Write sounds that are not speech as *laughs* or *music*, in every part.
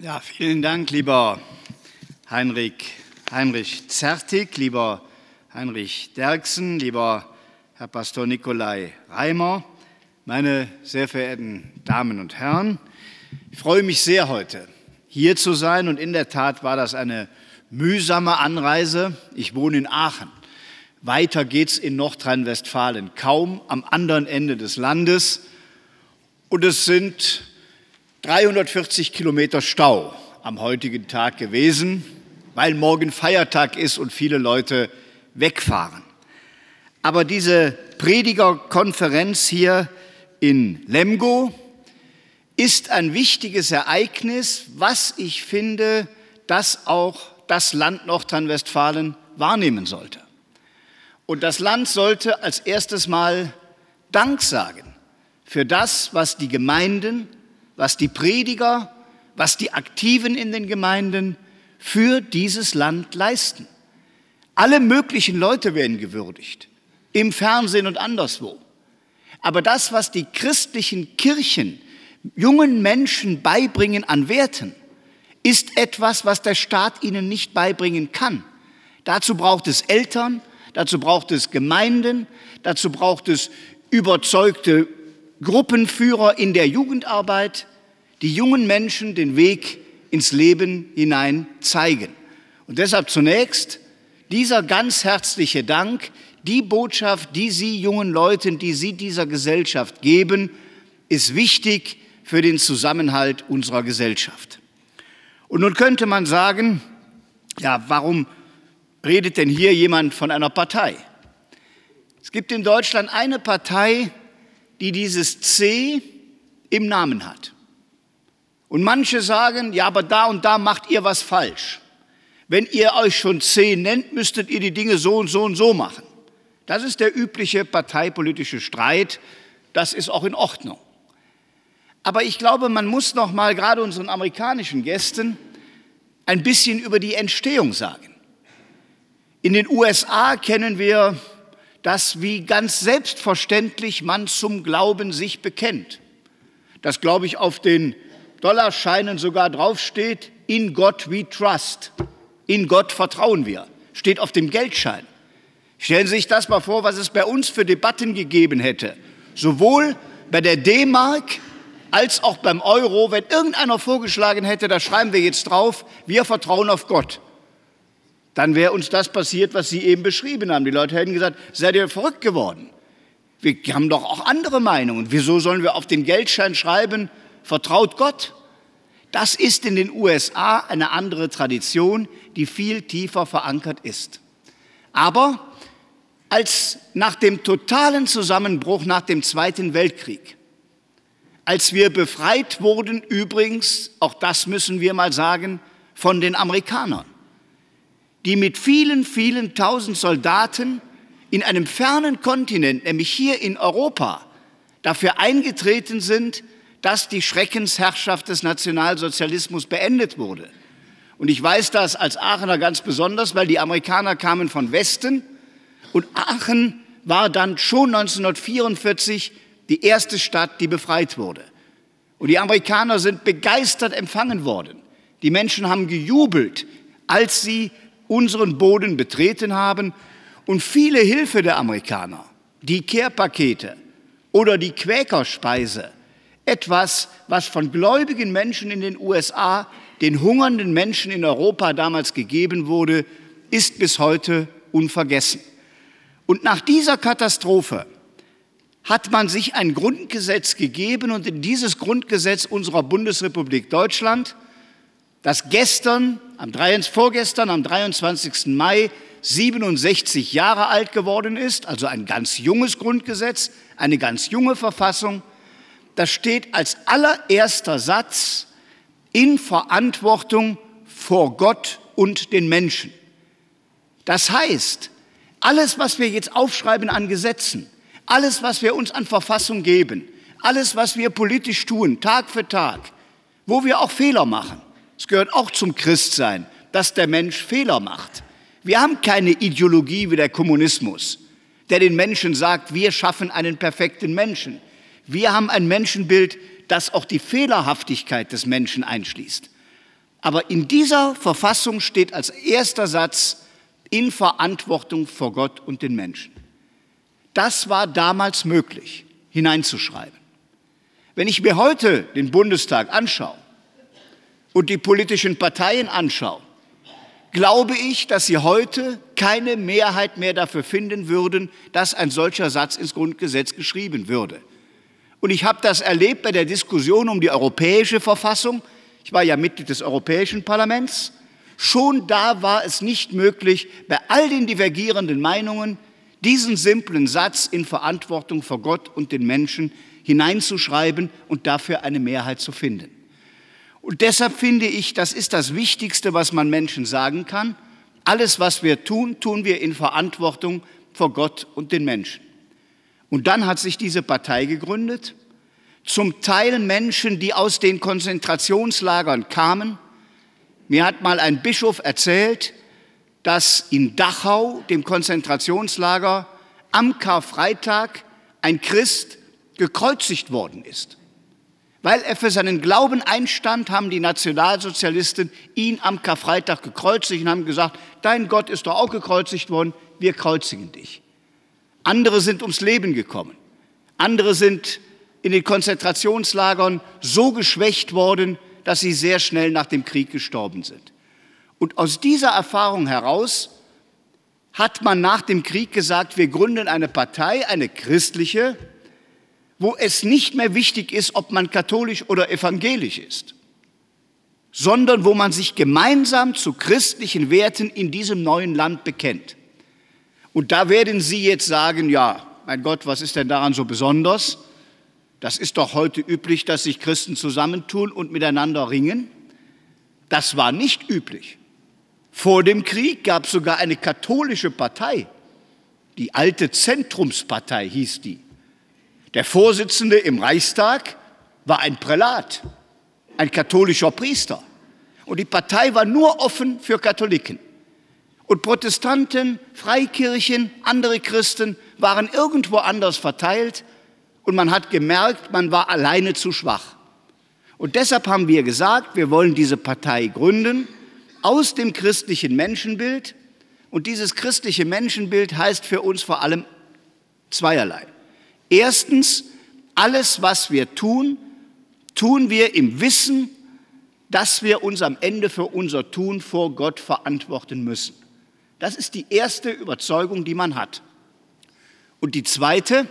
Ja, vielen Dank, lieber Heinrich, Heinrich Zertig, lieber Heinrich Derksen, lieber Herr Pastor Nikolai Reimer, meine sehr verehrten Damen und Herren. Ich freue mich sehr heute hier zu sein und in der Tat war das eine mühsame Anreise. Ich wohne in Aachen. Weiter geht's in Nordrhein-Westfalen, kaum am anderen Ende des Landes. Und es sind 340 Kilometer Stau am heutigen Tag gewesen, weil morgen Feiertag ist und viele Leute wegfahren. Aber diese Predigerkonferenz hier in Lemgo ist ein wichtiges Ereignis, was ich finde, dass auch das Land Nordrhein-Westfalen wahrnehmen sollte. Und das Land sollte als erstes Mal Dank sagen für das, was die Gemeinden was die Prediger, was die Aktiven in den Gemeinden für dieses Land leisten. Alle möglichen Leute werden gewürdigt, im Fernsehen und anderswo. Aber das, was die christlichen Kirchen jungen Menschen beibringen an Werten, ist etwas, was der Staat ihnen nicht beibringen kann. Dazu braucht es Eltern, dazu braucht es Gemeinden, dazu braucht es überzeugte Gruppenführer in der Jugendarbeit, die jungen Menschen den Weg ins Leben hinein zeigen. Und deshalb zunächst dieser ganz herzliche Dank, die Botschaft, die Sie jungen Leuten, die Sie dieser Gesellschaft geben, ist wichtig für den Zusammenhalt unserer Gesellschaft. Und nun könnte man sagen, ja, warum redet denn hier jemand von einer Partei? Es gibt in Deutschland eine Partei, die dieses C im Namen hat. Und manche sagen, ja, aber da und da macht ihr was falsch. Wenn ihr euch schon C nennt, müsstet ihr die Dinge so und so und so machen. Das ist der übliche parteipolitische Streit. Das ist auch in Ordnung. Aber ich glaube, man muss noch mal gerade unseren amerikanischen Gästen ein bisschen über die Entstehung sagen. In den USA kennen wir das, wie ganz selbstverständlich man zum Glauben sich bekennt. Das glaube ich auf den Dollarscheinen sogar draufsteht, in Gott we trust. In Gott vertrauen wir. Steht auf dem Geldschein. Stellen Sie sich das mal vor, was es bei uns für Debatten gegeben hätte. Sowohl bei der D-Mark als auch beim Euro, wenn irgendeiner vorgeschlagen hätte, da schreiben wir jetzt drauf, wir vertrauen auf Gott. Dann wäre uns das passiert, was Sie eben beschrieben haben. Die Leute hätten gesagt, seid ihr verrückt geworden? Wir haben doch auch andere Meinungen. Wieso sollen wir auf den Geldschein schreiben, vertraut Gott. Das ist in den USA eine andere Tradition, die viel tiefer verankert ist. Aber als nach dem totalen Zusammenbruch nach dem Zweiten Weltkrieg, als wir befreit wurden, übrigens, auch das müssen wir mal sagen, von den Amerikanern, die mit vielen, vielen tausend Soldaten in einem fernen Kontinent, nämlich hier in Europa, dafür eingetreten sind, dass die Schreckensherrschaft des Nationalsozialismus beendet wurde. Und ich weiß das als Aachener ganz besonders, weil die Amerikaner kamen von Westen und Aachen war dann schon 1944 die erste Stadt, die befreit wurde. Und die Amerikaner sind begeistert empfangen worden. Die Menschen haben gejubelt, als sie unseren Boden betreten haben. Und viele Hilfe der Amerikaner, die Kehrpakete oder die Quäkerspeise, etwas, was von gläubigen Menschen in den USA den hungernden Menschen in Europa damals gegeben wurde, ist bis heute unvergessen. Und nach dieser Katastrophe hat man sich ein Grundgesetz gegeben und in dieses Grundgesetz unserer Bundesrepublik Deutschland, das gestern, am, vorgestern, am 23. Mai 67 Jahre alt geworden ist, also ein ganz junges Grundgesetz, eine ganz junge Verfassung, das steht als allererster Satz in Verantwortung vor Gott und den Menschen. Das heißt, alles, was wir jetzt aufschreiben an Gesetzen, alles, was wir uns an Verfassung geben, alles, was wir politisch tun, Tag für Tag, wo wir auch Fehler machen, es gehört auch zum Christsein, dass der Mensch Fehler macht. Wir haben keine Ideologie wie der Kommunismus, der den Menschen sagt, wir schaffen einen perfekten Menschen. Wir haben ein Menschenbild, das auch die Fehlerhaftigkeit des Menschen einschließt. Aber in dieser Verfassung steht als erster Satz in Verantwortung vor Gott und den Menschen. Das war damals möglich, hineinzuschreiben. Wenn ich mir heute den Bundestag anschaue und die politischen Parteien anschaue, glaube ich, dass sie heute keine Mehrheit mehr dafür finden würden, dass ein solcher Satz ins Grundgesetz geschrieben würde. Und ich habe das erlebt bei der Diskussion um die europäische Verfassung. Ich war ja Mitglied des Europäischen Parlaments. Schon da war es nicht möglich, bei all den divergierenden Meinungen diesen simplen Satz in Verantwortung vor Gott und den Menschen hineinzuschreiben und dafür eine Mehrheit zu finden. Und deshalb finde ich, das ist das Wichtigste, was man Menschen sagen kann. Alles, was wir tun, tun wir in Verantwortung vor Gott und den Menschen. Und dann hat sich diese Partei gegründet, zum Teil Menschen, die aus den Konzentrationslagern kamen. Mir hat mal ein Bischof erzählt, dass in Dachau, dem Konzentrationslager, am Karfreitag ein Christ gekreuzigt worden ist. Weil er für seinen Glauben einstand, haben die Nationalsozialisten ihn am Karfreitag gekreuzigt und haben gesagt, dein Gott ist doch auch gekreuzigt worden, wir kreuzigen dich. Andere sind ums Leben gekommen. Andere sind in den Konzentrationslagern so geschwächt worden, dass sie sehr schnell nach dem Krieg gestorben sind. Und aus dieser Erfahrung heraus hat man nach dem Krieg gesagt, wir gründen eine Partei, eine christliche, wo es nicht mehr wichtig ist, ob man katholisch oder evangelisch ist, sondern wo man sich gemeinsam zu christlichen Werten in diesem neuen Land bekennt. Und da werden Sie jetzt sagen, ja, mein Gott, was ist denn daran so besonders? Das ist doch heute üblich, dass sich Christen zusammentun und miteinander ringen. Das war nicht üblich. Vor dem Krieg gab es sogar eine katholische Partei, die alte Zentrumspartei hieß die. Der Vorsitzende im Reichstag war ein Prälat, ein katholischer Priester. Und die Partei war nur offen für Katholiken. Und Protestanten, Freikirchen, andere Christen waren irgendwo anders verteilt und man hat gemerkt, man war alleine zu schwach. Und deshalb haben wir gesagt, wir wollen diese Partei gründen aus dem christlichen Menschenbild. Und dieses christliche Menschenbild heißt für uns vor allem zweierlei. Erstens, alles, was wir tun, tun wir im Wissen, dass wir uns am Ende für unser Tun vor Gott verantworten müssen. Das ist die erste Überzeugung, die man hat. Und die zweite,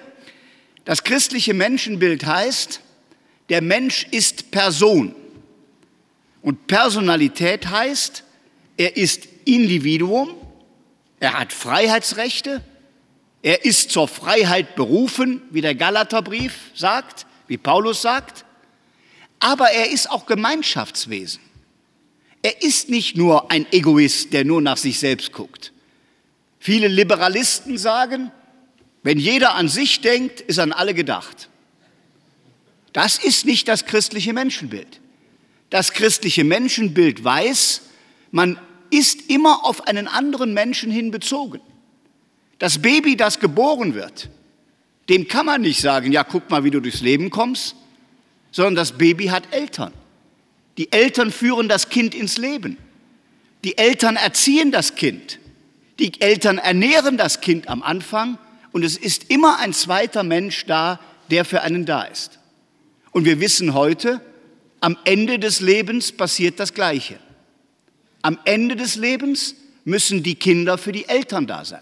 das christliche Menschenbild heißt, der Mensch ist Person. Und Personalität heißt, er ist Individuum, er hat Freiheitsrechte, er ist zur Freiheit berufen, wie der Galaterbrief sagt, wie Paulus sagt, aber er ist auch Gemeinschaftswesen. Er ist nicht nur ein Egoist, der nur nach sich selbst guckt. Viele Liberalisten sagen, wenn jeder an sich denkt, ist an alle gedacht. Das ist nicht das christliche Menschenbild. Das christliche Menschenbild weiß, man ist immer auf einen anderen Menschen hin bezogen. Das Baby, das geboren wird, dem kann man nicht sagen, ja, guck mal, wie du durchs Leben kommst, sondern das Baby hat Eltern. Die Eltern führen das Kind ins Leben. Die Eltern erziehen das Kind. Die Eltern ernähren das Kind am Anfang und es ist immer ein zweiter Mensch da, der für einen da ist. Und wir wissen heute, am Ende des Lebens passiert das Gleiche. Am Ende des Lebens müssen die Kinder für die Eltern da sein.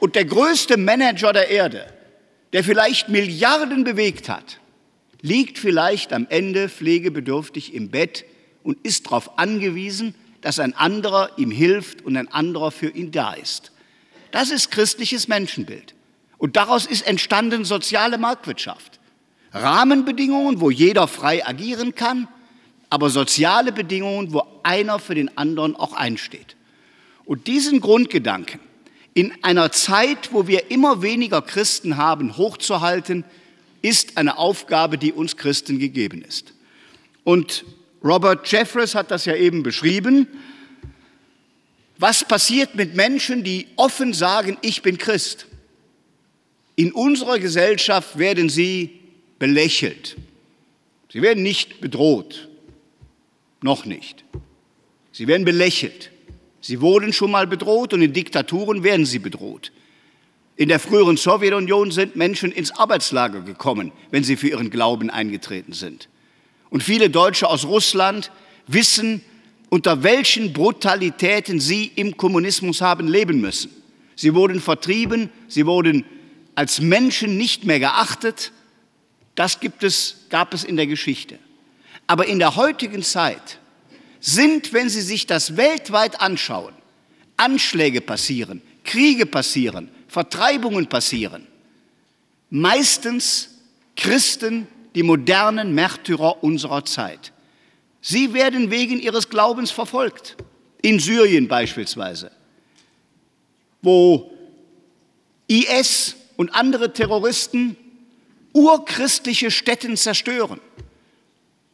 Und der größte Manager der Erde, der vielleicht Milliarden bewegt hat, liegt vielleicht am Ende pflegebedürftig im Bett und ist darauf angewiesen, dass ein anderer ihm hilft und ein anderer für ihn da ist. Das ist christliches Menschenbild. Und daraus ist entstanden soziale Marktwirtschaft. Rahmenbedingungen, wo jeder frei agieren kann, aber soziale Bedingungen, wo einer für den anderen auch einsteht. Und diesen Grundgedanken, in einer Zeit, wo wir immer weniger Christen haben, hochzuhalten, ist eine Aufgabe, die uns Christen gegeben ist. Und Robert Jeffress hat das ja eben beschrieben. Was passiert mit Menschen, die offen sagen, ich bin Christ? In unserer Gesellschaft werden sie belächelt. Sie werden nicht bedroht. Noch nicht. Sie werden belächelt. Sie wurden schon mal bedroht und in Diktaturen werden sie bedroht. In der früheren Sowjetunion sind Menschen ins Arbeitslager gekommen, wenn sie für ihren Glauben eingetreten sind. Und viele Deutsche aus Russland wissen, unter welchen Brutalitäten sie im Kommunismus haben leben müssen. Sie wurden vertrieben, sie wurden als Menschen nicht mehr geachtet. Das gibt es, gab es in der Geschichte. Aber in der heutigen Zeit sind, wenn Sie sich das weltweit anschauen, Anschläge passieren, Kriege passieren, Vertreibungen passieren, meistens Christen, die modernen Märtyrer unserer Zeit. Sie werden wegen ihres Glaubens verfolgt, in Syrien beispielsweise, wo IS und andere Terroristen urchristliche Städten zerstören.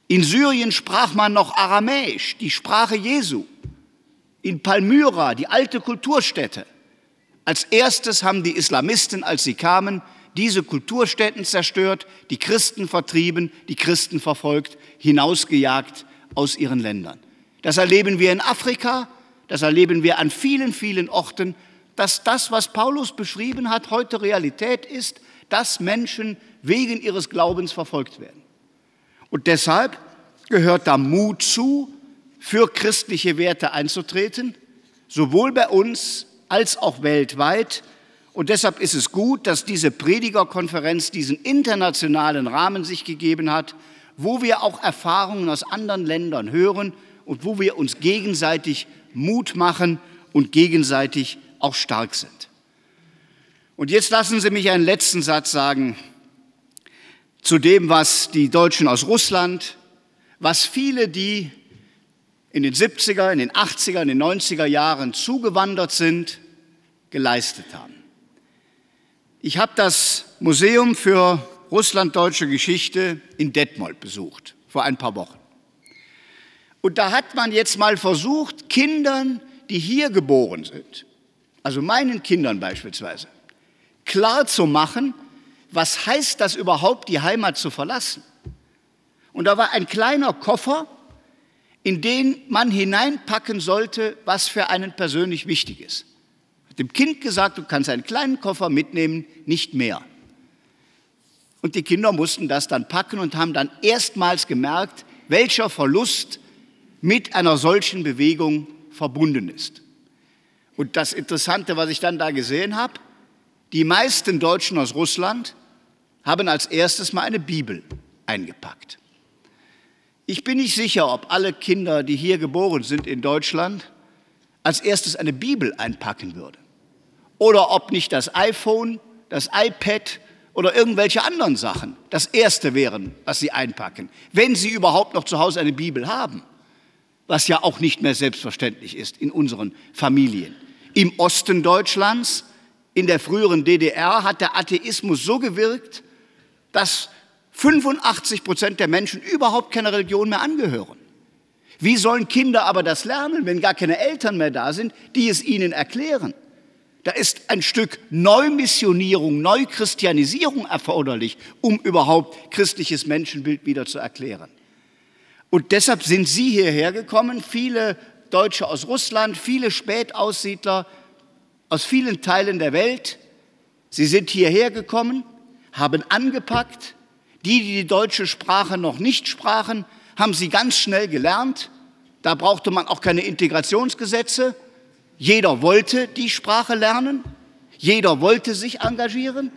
In Syrien sprach man noch Aramäisch, die Sprache Jesu. In Palmyra, die alte Kulturstätte. Als erstes haben die Islamisten, als sie kamen, diese Kulturstätten zerstört, die Christen vertrieben, die Christen verfolgt, hinausgejagt aus ihren Ländern. Das erleben wir in Afrika, das erleben wir an vielen, vielen Orten, dass das, was Paulus beschrieben hat, heute Realität ist, dass Menschen wegen ihres Glaubens verfolgt werden. Und deshalb gehört da Mut zu, für christliche Werte einzutreten, sowohl bei uns als auch weltweit. Und deshalb ist es gut, dass diese Predigerkonferenz diesen internationalen Rahmen sich gegeben hat, wo wir auch Erfahrungen aus anderen Ländern hören und wo wir uns gegenseitig Mut machen und gegenseitig auch stark sind. Und jetzt lassen Sie mich einen letzten Satz sagen zu dem, was die Deutschen aus Russland, was viele, die in den 70er, in den 80er, in den 90er Jahren zugewandert sind, geleistet haben. Ich habe das Museum für russlanddeutsche Geschichte in Detmold besucht, vor ein paar Wochen. Und da hat man jetzt mal versucht, Kindern, die hier geboren sind, also meinen Kindern beispielsweise, klar zu machen, was heißt das überhaupt, die Heimat zu verlassen. Und da war ein kleiner Koffer, in den man hineinpacken sollte, was für einen persönlich wichtig ist. Hat dem Kind gesagt, du kannst einen kleinen Koffer mitnehmen, nicht mehr. Und die Kinder mussten das dann packen und haben dann erstmals gemerkt, welcher Verlust mit einer solchen Bewegung verbunden ist. Und das Interessante, was ich dann da gesehen habe, die meisten Deutschen aus Russland haben als erstes mal eine Bibel eingepackt. Ich bin nicht sicher, ob alle Kinder, die hier geboren sind in Deutschland, als erstes eine Bibel einpacken würden. Oder ob nicht das iPhone, das iPad oder irgendwelche anderen Sachen das Erste wären, was sie einpacken, wenn sie überhaupt noch zu Hause eine Bibel haben, was ja auch nicht mehr selbstverständlich ist in unseren Familien. Im Osten Deutschlands in der früheren DDR hat der Atheismus so gewirkt, dass 85 Prozent der Menschen überhaupt keine Religion mehr angehören. Wie sollen Kinder aber das lernen, wenn gar keine Eltern mehr da sind, die es ihnen erklären? Da ist ein Stück Neumissionierung, Neuchristianisierung erforderlich, um überhaupt christliches Menschenbild wieder zu erklären. Und deshalb sind Sie hierher gekommen, viele Deutsche aus Russland, viele Spätaussiedler, aus vielen Teilen der Welt. Sie sind hierher gekommen, haben angepackt. Die, die die deutsche Sprache noch nicht sprachen, haben sie ganz schnell gelernt. Da brauchte man auch keine Integrationsgesetze. Jeder wollte die Sprache lernen. Jeder wollte sich engagieren.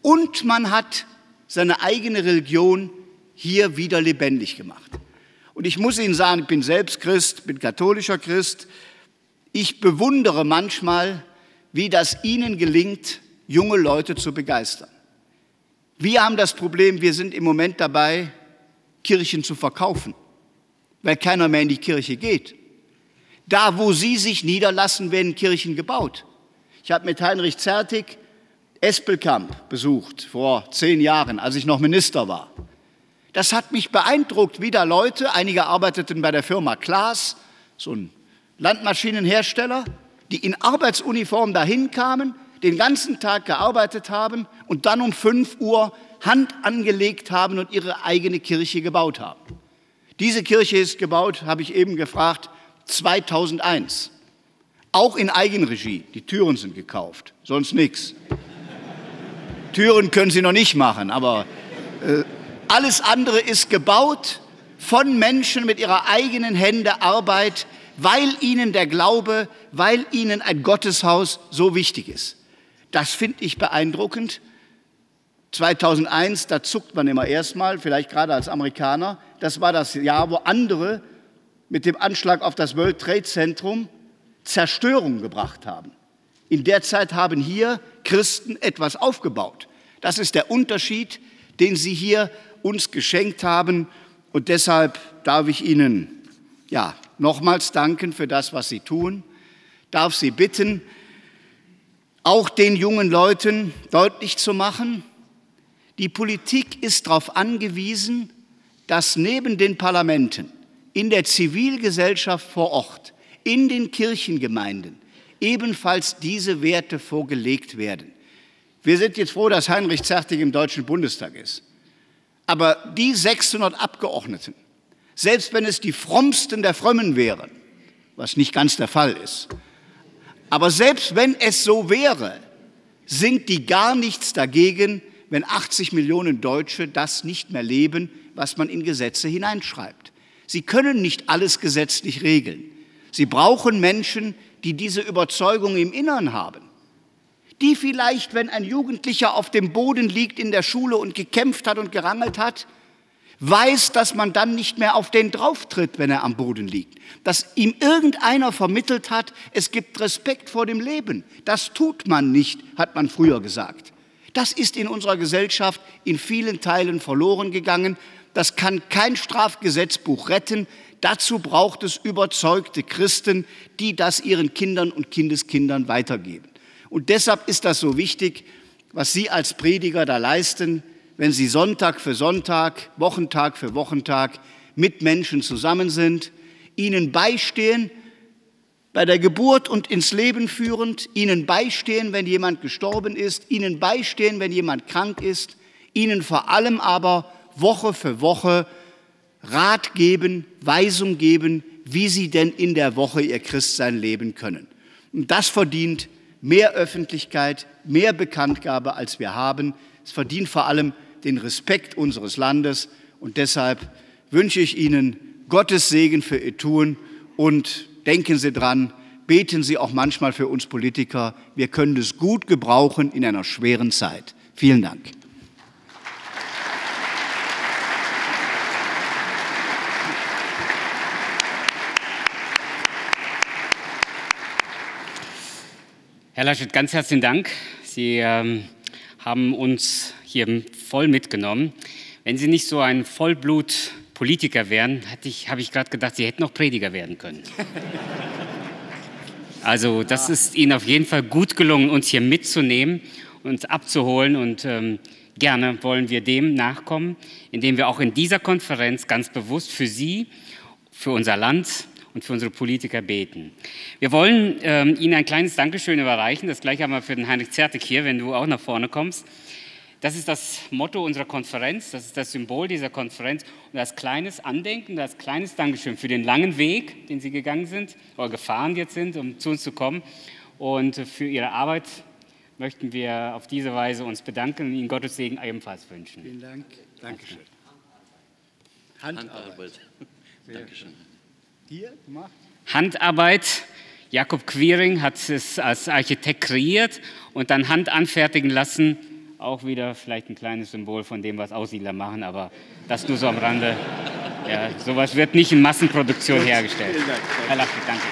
Und man hat seine eigene Religion hier wieder lebendig gemacht. Und ich muss Ihnen sagen, ich bin selbst Christ, bin katholischer Christ. Ich bewundere manchmal, wie das ihnen gelingt, junge Leute zu begeistern. Wir haben das Problem, wir sind im Moment dabei, Kirchen zu verkaufen, weil keiner mehr in die Kirche geht. Da, wo sie sich niederlassen, werden Kirchen gebaut. Ich habe mit Heinrich Zertig Espelkamp besucht vor zehn Jahren, als ich noch Minister war. Das hat mich beeindruckt, wie da Leute, einige arbeiteten bei der Firma Klaas, so ein Landmaschinenhersteller, die in Arbeitsuniform dahin kamen, den ganzen Tag gearbeitet haben und dann um 5 Uhr Hand angelegt haben und ihre eigene Kirche gebaut haben. Diese Kirche ist gebaut, habe ich eben gefragt, 2001. Auch in Eigenregie. Die Türen sind gekauft, sonst nichts. Türen können Sie noch nicht machen, aber äh, alles andere ist gebaut von Menschen mit ihrer eigenen Hände Arbeit, weil ihnen der Glaube, weil ihnen ein Gotteshaus so wichtig ist. Das finde ich beeindruckend. 2001, da zuckt man immer erstmal, vielleicht gerade als Amerikaner. Das war das Jahr, wo andere mit dem Anschlag auf das World Trade Zentrum Zerstörung gebracht haben. In der Zeit haben hier Christen etwas aufgebaut. Das ist der Unterschied, den sie hier uns geschenkt haben. Und deshalb darf ich Ihnen ja, nochmals danken für das, was Sie tun. Darf Sie bitten, auch den jungen Leuten deutlich zu machen, die Politik ist darauf angewiesen, dass neben den Parlamenten in der Zivilgesellschaft vor Ort, in den Kirchengemeinden ebenfalls diese Werte vorgelegt werden. Wir sind jetzt froh, dass Heinrich Zertig im Deutschen Bundestag ist. Aber die 600 Abgeordneten, selbst wenn es die frommsten der Frömmen wären, was nicht ganz der Fall ist, aber selbst wenn es so wäre, sind die gar nichts dagegen, wenn 80 Millionen Deutsche das nicht mehr leben, was man in Gesetze hineinschreibt. Sie können nicht alles gesetzlich regeln. Sie brauchen Menschen, die diese Überzeugung im Innern haben. Die vielleicht, wenn ein Jugendlicher auf dem Boden liegt in der Schule und gekämpft hat und gerangelt hat, weiß, dass man dann nicht mehr auf den drauftritt, wenn er am Boden liegt. Dass ihm irgendeiner vermittelt hat, es gibt Respekt vor dem Leben. Das tut man nicht, hat man früher gesagt. Das ist in unserer Gesellschaft in vielen Teilen verloren gegangen. Das kann kein Strafgesetzbuch retten. Dazu braucht es überzeugte Christen, die das ihren Kindern und Kindeskindern weitergeben. Und deshalb ist das so wichtig, was Sie als Prediger da leisten, wenn Sie Sonntag für Sonntag, Wochentag für Wochentag mit Menschen zusammen sind, ihnen beistehen, bei der Geburt und ins Leben führend, ihnen beistehen, wenn jemand gestorben ist, ihnen beistehen, wenn jemand krank ist, ihnen vor allem aber Woche für Woche Rat geben, Weisung geben, wie sie denn in der Woche ihr Christsein leben können. Und das verdient mehr Öffentlichkeit, mehr Bekanntgabe, als wir haben. Es verdient vor allem den Respekt unseres Landes. Und deshalb wünsche ich Ihnen Gottes Segen für Ihr Tun und denken Sie dran, beten Sie auch manchmal für uns Politiker. Wir können es gut gebrauchen in einer schweren Zeit. Vielen Dank. Herr Laschet, ganz herzlichen Dank. Sie ähm, haben uns hier voll mitgenommen. Wenn Sie nicht so ein Vollblut-Politiker wären, ich, habe ich gerade gedacht, Sie hätten noch Prediger werden können. *laughs* Also das ist Ihnen auf jeden Fall gut gelungen, uns hier mitzunehmen, uns abzuholen und ähm, gerne wollen wir dem nachkommen, indem wir auch in dieser Konferenz ganz bewusst für Sie, für unser Land und für unsere Politiker beten. Wir wollen ähm, Ihnen ein kleines Dankeschön überreichen. Das gleiche haben wir für den Heinrich Zertig hier, wenn du auch nach vorne kommst. Das ist das Motto unserer Konferenz, das ist das Symbol dieser Konferenz. Und als kleines Andenken, als kleines Dankeschön für den langen Weg, den Sie gegangen sind oder gefahren jetzt sind, um zu uns zu kommen. Und für Ihre Arbeit möchten wir auf diese Weise uns bedanken und Ihnen Gottes Segen ebenfalls wünschen. Vielen Dank. Dankeschön. Handarbeit. Handarbeit. Dankeschön. Hier gemacht? Handarbeit. Jakob Quiring hat es als Architekt kreiert und dann Hand anfertigen lassen auch wieder vielleicht ein kleines Symbol von dem, was Aussiedler machen, aber das nur so am Rande. Ja, sowas wird nicht in Massenproduktion hergestellt. Herr Laschet, danke.